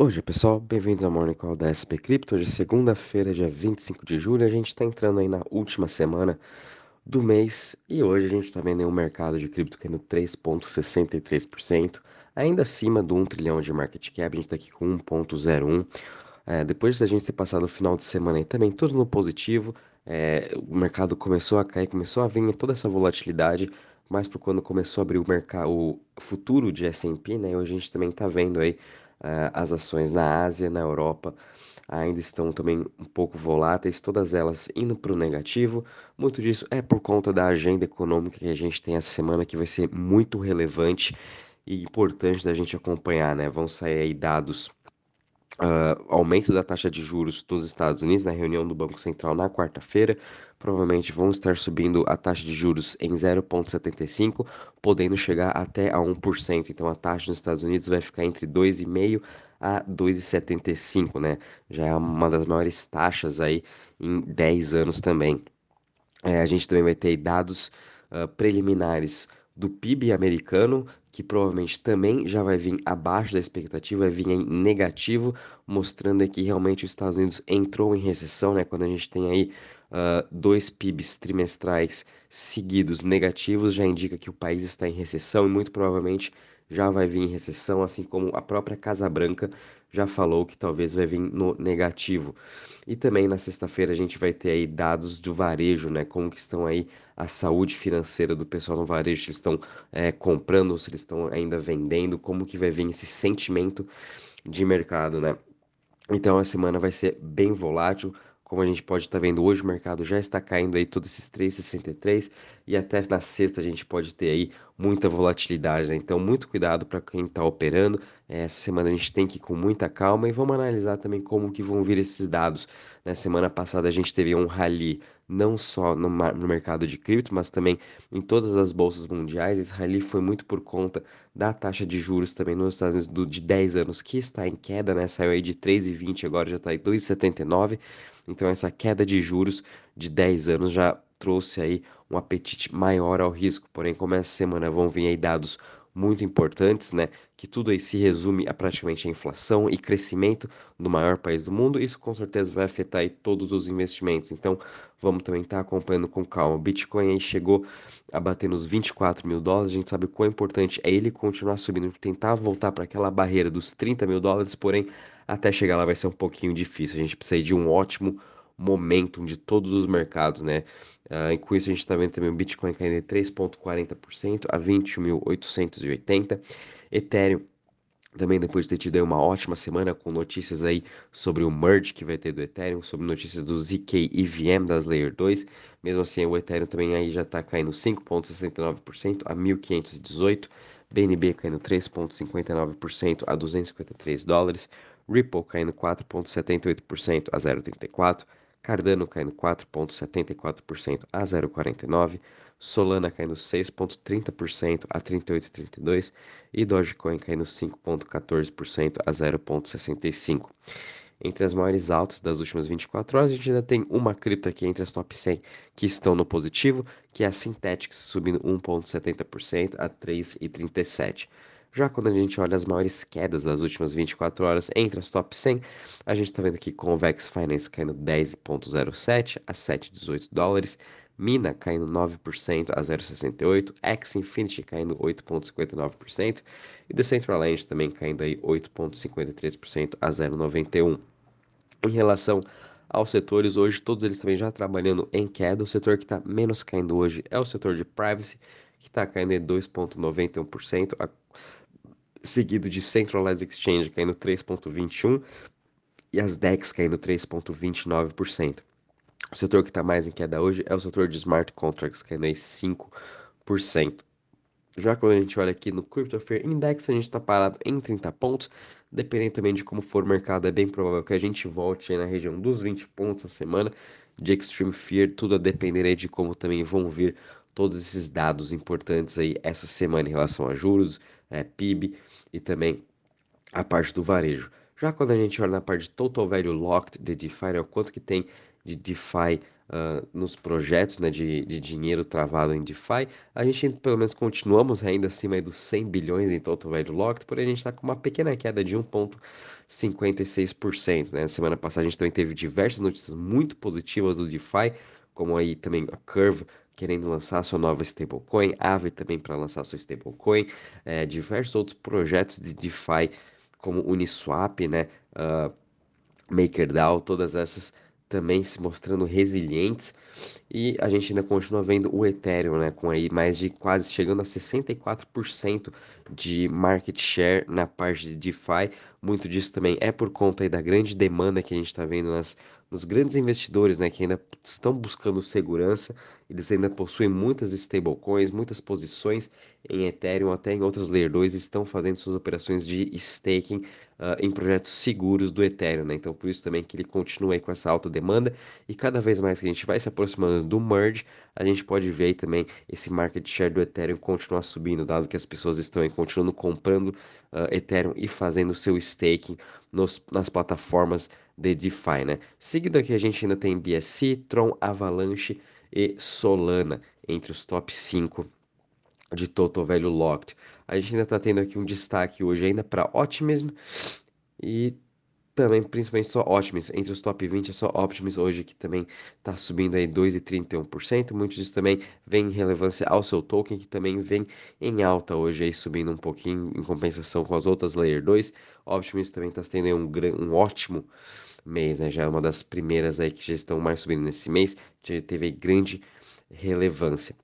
Bom dia pessoal, bem-vindos ao Morning Call da SP Crypto. Hoje é segunda-feira, dia 25 de julho. A gente está entrando aí na última semana do mês e hoje a gente está vendo o mercado de cripto caindo 3,63%, ainda acima do 1 trilhão de market cap. A gente está aqui com 1,01. É, depois da gente ter passado o final de semana aí também tudo no positivo, é, o mercado começou a cair, começou a vir toda essa volatilidade, mas por quando começou a abrir o mercado, o futuro de S&P, né? Hoje a gente também está vendo aí as ações na Ásia, na Europa, ainda estão também um pouco voláteis, todas elas indo para o negativo. Muito disso é por conta da agenda econômica que a gente tem essa semana, que vai ser muito relevante e importante da gente acompanhar, né? Vão sair aí dados uh, aumento da taxa de juros nos Estados Unidos na reunião do Banco Central na quarta-feira. Provavelmente vão estar subindo a taxa de juros em 0,75, podendo chegar até a 1%. Então a taxa nos Estados Unidos vai ficar entre 2,5% a 2,75, né? Já é uma das maiores taxas aí em 10 anos também. É, a gente também vai ter dados uh, preliminares do PIB americano, que provavelmente também já vai vir abaixo da expectativa, vai vir em negativo, mostrando que realmente os Estados Unidos entrou em recessão, né? Quando a gente tem aí uh, dois PIBs trimestrais seguidos negativos, já indica que o país está em recessão e muito provavelmente já vai vir em recessão, assim como a própria Casa Branca já falou que talvez vai vir no negativo. E também na sexta-feira a gente vai ter aí dados do varejo, né? Como que estão aí a saúde financeira do pessoal no varejo, se eles estão é, comprando se eles estão ainda vendendo, como que vai vir esse sentimento de mercado, né? Então a semana vai ser bem volátil. Como a gente pode estar tá vendo hoje, o mercado já está caindo aí todos esses 3,63 e até na sexta a gente pode ter aí muita volatilidade, né? Então, muito cuidado para quem está operando. Essa semana a gente tem que ir com muita calma e vamos analisar também como que vão vir esses dados. Na semana passada a gente teve um rally não só no, no mercado de cripto, mas também em todas as bolsas mundiais. Esse rally foi muito por conta da taxa de juros também nos Estados Unidos do, de 10 anos, que está em queda, né? Saiu aí de 3,20, agora já está em 2,79. Então essa queda de juros de 10 anos já trouxe aí um apetite maior ao risco. Porém, como essa semana vão vir aí dados muito importantes, né? Que tudo aí se resume a praticamente a inflação e crescimento do maior país do mundo. Isso com certeza vai afetar aí todos os investimentos. Então, vamos também estar tá acompanhando com calma. O Bitcoin aí chegou a bater nos 24 mil dólares. A gente sabe o quão importante é ele continuar subindo, tentar voltar para aquela barreira dos 30 mil dólares. Porém, até chegar lá vai ser um pouquinho difícil. A gente precisa de um ótimo momentum de todos os mercados, né? Uh, e com isso a gente está vendo também o Bitcoin caindo 3,40% a 21.880. Ethereum também depois de ter tido uma ótima semana com notícias aí sobre o merge que vai ter do Ethereum, sobre notícias do ZK EVM das Layer 2. Mesmo assim, o Ethereum também aí já está caindo 5,69% a 1.518. BNB caindo 3,59% a 253 dólares. Ripple caindo 4,78% a 0,34. Cardano caindo 4,74% a 0,49%, Solana caindo 6,30% a 38,32% e Dogecoin caindo 5,14% a 0,65%. Entre as maiores altas das últimas 24 horas, a gente ainda tem uma cripto aqui entre as top 100 que estão no positivo, que é a Synthetics subindo 1,70% a 3,37%. Já quando a gente olha as maiores quedas das últimas 24 horas entre as top 100, a gente está vendo aqui Convex Finance caindo 10,07 a 7,18 dólares, Mina caindo 9% a 0,68, X Infinity caindo 8,59% e Decentraland também caindo aí 8,53% a 0,91. Em relação aos setores, hoje todos eles também já trabalhando em queda. O setor que está menos caindo hoje é o setor de privacy, que está caindo em 2,91%, seguido de Centralized Exchange caindo 3,21% e as DEX caindo 3,29%. O setor que está mais em queda hoje é o setor de Smart Contracts, caindo aí 5%. Já quando a gente olha aqui no Crypto Fear Index, a gente está parado em 30 pontos. Dependendo também de como for o mercado, é bem provável que a gente volte na região dos 20 pontos a semana de Extreme Fear. Tudo a depender de como também vão vir todos esses dados importantes aí essa semana em relação a juros, é, PIB e também a parte do varejo. Já quando a gente olha na parte de Total Value Locked de DeFi, é o quanto que tem de DeFi uh, nos projetos né, de, de dinheiro travado em DeFi, a gente pelo menos continuamos ainda acima dos 100 bilhões em total value locked, porém a gente está com uma pequena queda de 1,56%. Né? Na semana passada a gente também teve diversas notícias muito positivas do DeFi, como aí também a Curve querendo lançar sua nova stablecoin, Aave também para lançar sua stablecoin, é, diversos outros projetos de DeFi como Uniswap, né, uh, MakerDAO, todas essas também se mostrando resilientes e a gente ainda continua vendo o Ethereum, né, com aí mais de quase chegando a 64% de market share na parte de DeFi. Muito disso também é por conta da grande demanda que a gente está vendo nas, nos grandes investidores, né, que ainda estão buscando segurança. Eles ainda possuem muitas stablecoins, muitas posições em Ethereum, até em outras Layer 2, estão fazendo suas operações de staking uh, em projetos seguros do Ethereum, né? Então, por isso também que ele continua aí com essa alta demanda e cada vez mais que a gente vai se aproximando do merge, a gente pode ver também esse market share do Ethereum continuar subindo, dado que as pessoas estão aí continuando comprando uh, Ethereum e fazendo seu staking nos, nas plataformas de DeFi, né? Seguido aqui a gente ainda tem BSC, Tron, Avalanche e Solana entre os top 5 de Total Value Locked. A gente ainda está tendo aqui um destaque hoje ainda para Optimism e também, principalmente só Optimus, entre os top 20 é só Optimus hoje que também está subindo aí 2,31%, muitos disso também vem em relevância ao seu token, que também vem em alta hoje aí, subindo um pouquinho em compensação com as outras Layer 2, Optimus também está tendo um, um ótimo mês, né, já é uma das primeiras aí que já estão mais subindo nesse mês, já teve grande relevância.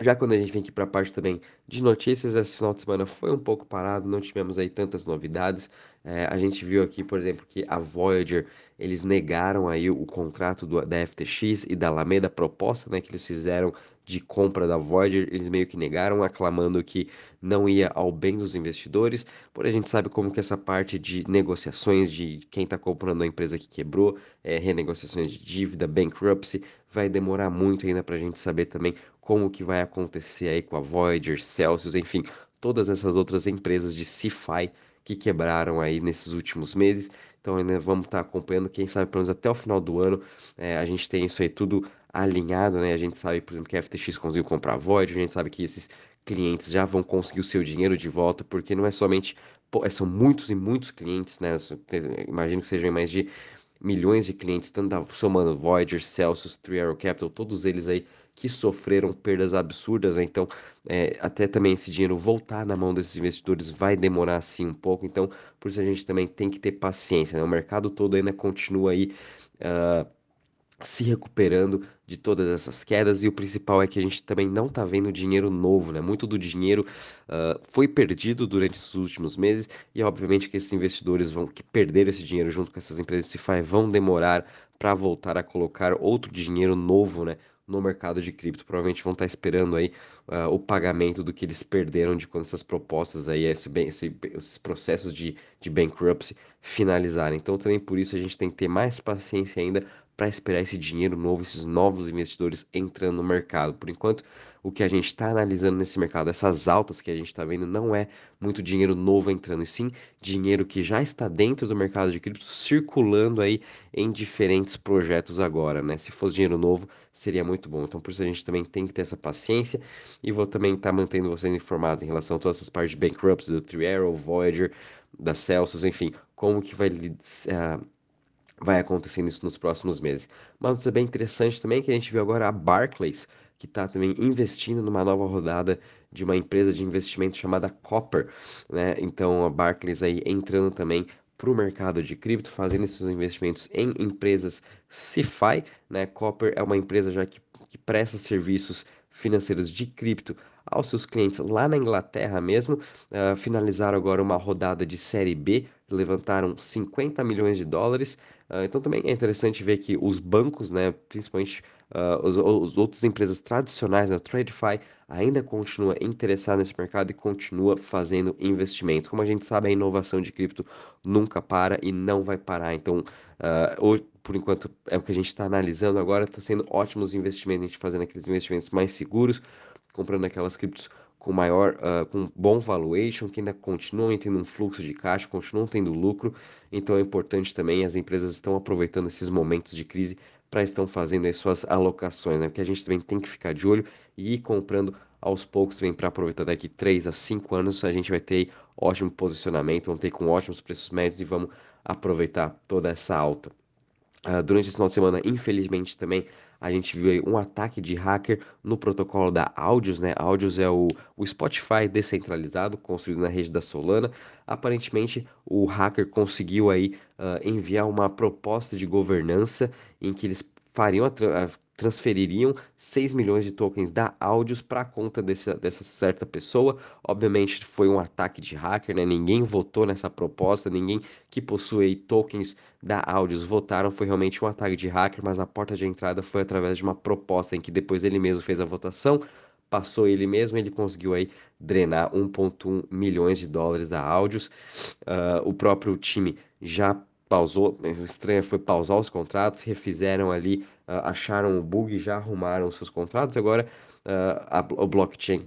Já quando a gente vem aqui para a parte também de notícias, esse final de semana foi um pouco parado, não tivemos aí tantas novidades. É, a gente viu aqui, por exemplo, que a Voyager, eles negaram aí o contrato do, da FTX e da Alameda, a proposta né, que eles fizeram de compra da Voyager, eles meio que negaram, aclamando que não ia ao bem dos investidores, porém a gente sabe como que essa parte de negociações de quem está comprando a empresa que quebrou, é, renegociações de dívida, bankruptcy, vai demorar muito ainda para a gente saber também como que vai acontecer aí com a Voyager, Celsius, enfim, todas essas outras empresas de CeFi que quebraram aí nesses últimos meses. Então ainda vamos estar tá acompanhando, quem sabe pelo menos até o final do ano é, a gente tem isso aí tudo alinhado, né? A gente sabe, por exemplo, que a FTX conseguiu comprar a Voyager, a gente sabe que esses clientes já vão conseguir o seu dinheiro de volta, porque não é somente, são muitos e muitos clientes, né? Imagino que sejam mais de milhões de clientes, tanto somando Voyager, Celsius, Three Arrow Capital, todos eles aí que sofreram perdas absurdas, né? Então, é, até também esse dinheiro voltar na mão desses investidores vai demorar assim um pouco, então, por isso a gente também tem que ter paciência, né? O mercado todo ainda continua aí. Uh, se recuperando de todas essas quedas e o principal é que a gente também não está vendo dinheiro novo, né? Muito do dinheiro uh, foi perdido durante esses últimos meses e obviamente que esses investidores vão que perderam esse dinheiro junto com essas empresas de CeFi vão demorar para voltar a colocar outro dinheiro novo, né? no mercado de cripto. Provavelmente vão estar esperando aí uh, o pagamento do que eles perderam de quando essas propostas aí, esse, esse, esses processos de, de bankruptcy finalizarem. Então também por isso a gente tem que ter mais paciência ainda para esperar esse dinheiro novo, esses novos investidores entrando no mercado. Por enquanto, o que a gente está analisando nesse mercado, essas altas que a gente está vendo, não é muito dinheiro novo entrando, e sim dinheiro que já está dentro do mercado de cripto, circulando aí em diferentes projetos agora, né? Se fosse dinheiro novo, seria muito bom. Então, por isso a gente também tem que ter essa paciência e vou também estar tá mantendo vocês informados em relação a todas essas partes de bankruptcy do Three Arrow, Voyager, da Celsius, enfim, como que vai uh, vai acontecendo isso nos próximos meses. Uma notícia bem interessante também que a gente viu agora a Barclays, que está também investindo numa nova rodada de uma empresa de investimento chamada Copper, né? Então a Barclays aí entrando também para o mercado de cripto, fazendo esses investimentos em empresas CeFi, né? Copper é uma empresa já que, que presta serviços financeiros de cripto aos seus clientes lá na Inglaterra mesmo. Uh, finalizaram agora uma rodada de série B, levantaram 50 milhões de dólares. Uh, então também é interessante ver que os bancos, né, principalmente uh, os, outras empresas tradicionais, né, o TradeFi, ainda continua interessado nesse mercado e continua fazendo investimentos. Como a gente sabe, a inovação de cripto nunca para e não vai parar. Então, hoje, por enquanto, é o que a gente está analisando agora, está sendo ótimos investimentos, a gente fazendo aqueles investimentos mais seguros, comprando aquelas criptos com maior, uh, com bom valuation, que ainda continuam tendo um fluxo de caixa, continuam tendo lucro. Então é importante também, as empresas estão aproveitando esses momentos de crise para estão fazendo as suas alocações, né? Porque a gente também tem que ficar de olho e ir comprando aos poucos também para aproveitar daqui 3 a 5 anos, a gente vai ter ótimo posicionamento, vamos ter com ótimos preços médios e vamos aproveitar toda essa alta. Uh, durante esse final de semana, infelizmente também, a gente viu um ataque de hacker no protocolo da Audios, né? Audios é o, o Spotify descentralizado, construído na rede da Solana. Aparentemente, o hacker conseguiu aí uh, enviar uma proposta de governança em que eles fariam a, a transfeririam 6 milhões de tokens da Audios para a conta dessa, dessa certa pessoa. Obviamente foi um ataque de hacker, né? Ninguém votou nessa proposta, ninguém que possui tokens da Audios votaram. Foi realmente um ataque de hacker, mas a porta de entrada foi através de uma proposta em que depois ele mesmo fez a votação. Passou ele mesmo, ele conseguiu aí drenar 1,1 milhões de dólares da Audios. Uh, o próprio time já pausou, o estranho foi pausar os contratos, refizeram ali, acharam o bug, já arrumaram seus contratos, agora uh, a, o blockchain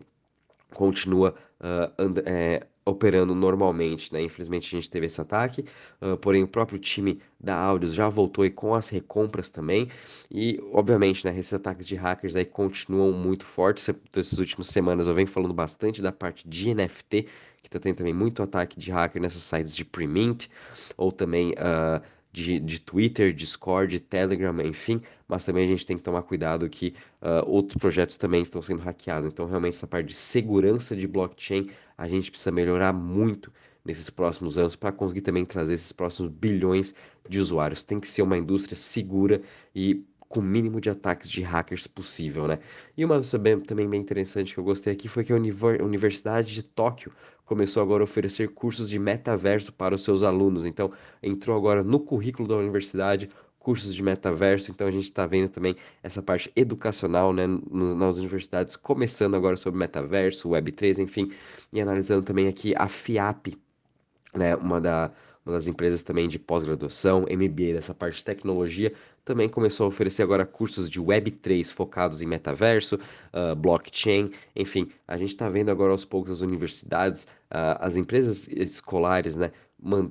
continua uh, and, é, operando normalmente, né? Infelizmente a gente teve esse ataque, uh, porém o próprio time da Audios já voltou aí com as recompras também, e obviamente, né, esses ataques de hackers aí continuam muito fortes, essas últimas semanas eu venho falando bastante da parte de NFT, que tá tendo também muito ataque de hacker nessas sites de pre-mint, ou também... Uh, de, de Twitter, Discord, Telegram, enfim, mas também a gente tem que tomar cuidado que uh, outros projetos também estão sendo hackeados. Então, realmente, essa parte de segurança de blockchain a gente precisa melhorar muito nesses próximos anos para conseguir também trazer esses próximos bilhões de usuários. Tem que ser uma indústria segura e com o mínimo de ataques de hackers possível, né? E uma coisa também bem interessante que eu gostei aqui foi que a Universidade de Tóquio começou agora a oferecer cursos de metaverso para os seus alunos. Então, entrou agora no currículo da universidade cursos de metaverso, então a gente está vendo também essa parte educacional né, nas universidades, começando agora sobre metaverso, Web3, enfim, e analisando também aqui a FIAP, né, uma da, das empresas também de pós-graduação, MBA dessa parte de tecnologia, também começou a oferecer agora cursos de Web3 focados em metaverso, uh, blockchain, enfim, a gente está vendo agora aos poucos as universidades, uh, as empresas escolares, né,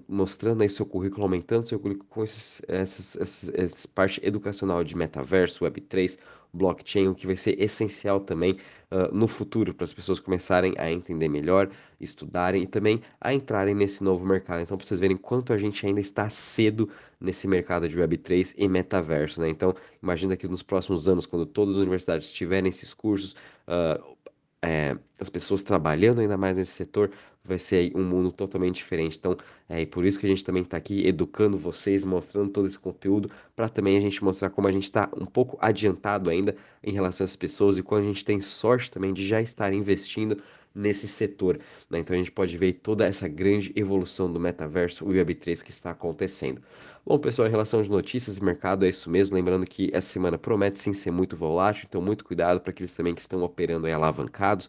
mostrando aí seu currículo, aumentando seu currículo com esses, essas, essas, essa parte educacional de metaverso, Web3, blockchain, o que vai ser essencial também uh, no futuro para as pessoas começarem a entender melhor, estudarem e também a entrarem nesse novo mercado. Então, para vocês verem quanto a gente ainda está cedo nesse mercado de Web3 e metaverso, né? Então, imagina que nos próximos anos, quando todas as universidades tiverem esses cursos, uh, é, as pessoas trabalhando ainda mais nesse setor, vai ser um mundo totalmente diferente. Então, é por isso que a gente também está aqui educando vocês, mostrando todo esse conteúdo, para também a gente mostrar como a gente está um pouco adiantado ainda em relação às pessoas e como a gente tem sorte também de já estar investindo nesse setor. Né? Então a gente pode ver toda essa grande evolução do metaverso e Web3 que está acontecendo. Bom, pessoal, em relação às notícias e mercado, é isso mesmo. Lembrando que essa semana promete sim ser muito volátil, então muito cuidado para aqueles também que estão operando aí alavancados.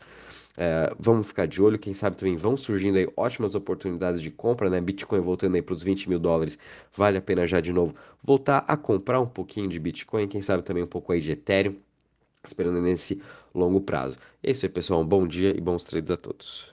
É, vamos ficar de olho, quem sabe também vão surgindo aí ótimas oportunidades de compra, né? Bitcoin voltando aí para os 20 mil dólares, vale a pena já de novo voltar a comprar um pouquinho de Bitcoin, quem sabe também um pouco aí de Ethereum esperando nesse longo prazo. É isso aí, pessoal. Um bom dia e bons trades a todos.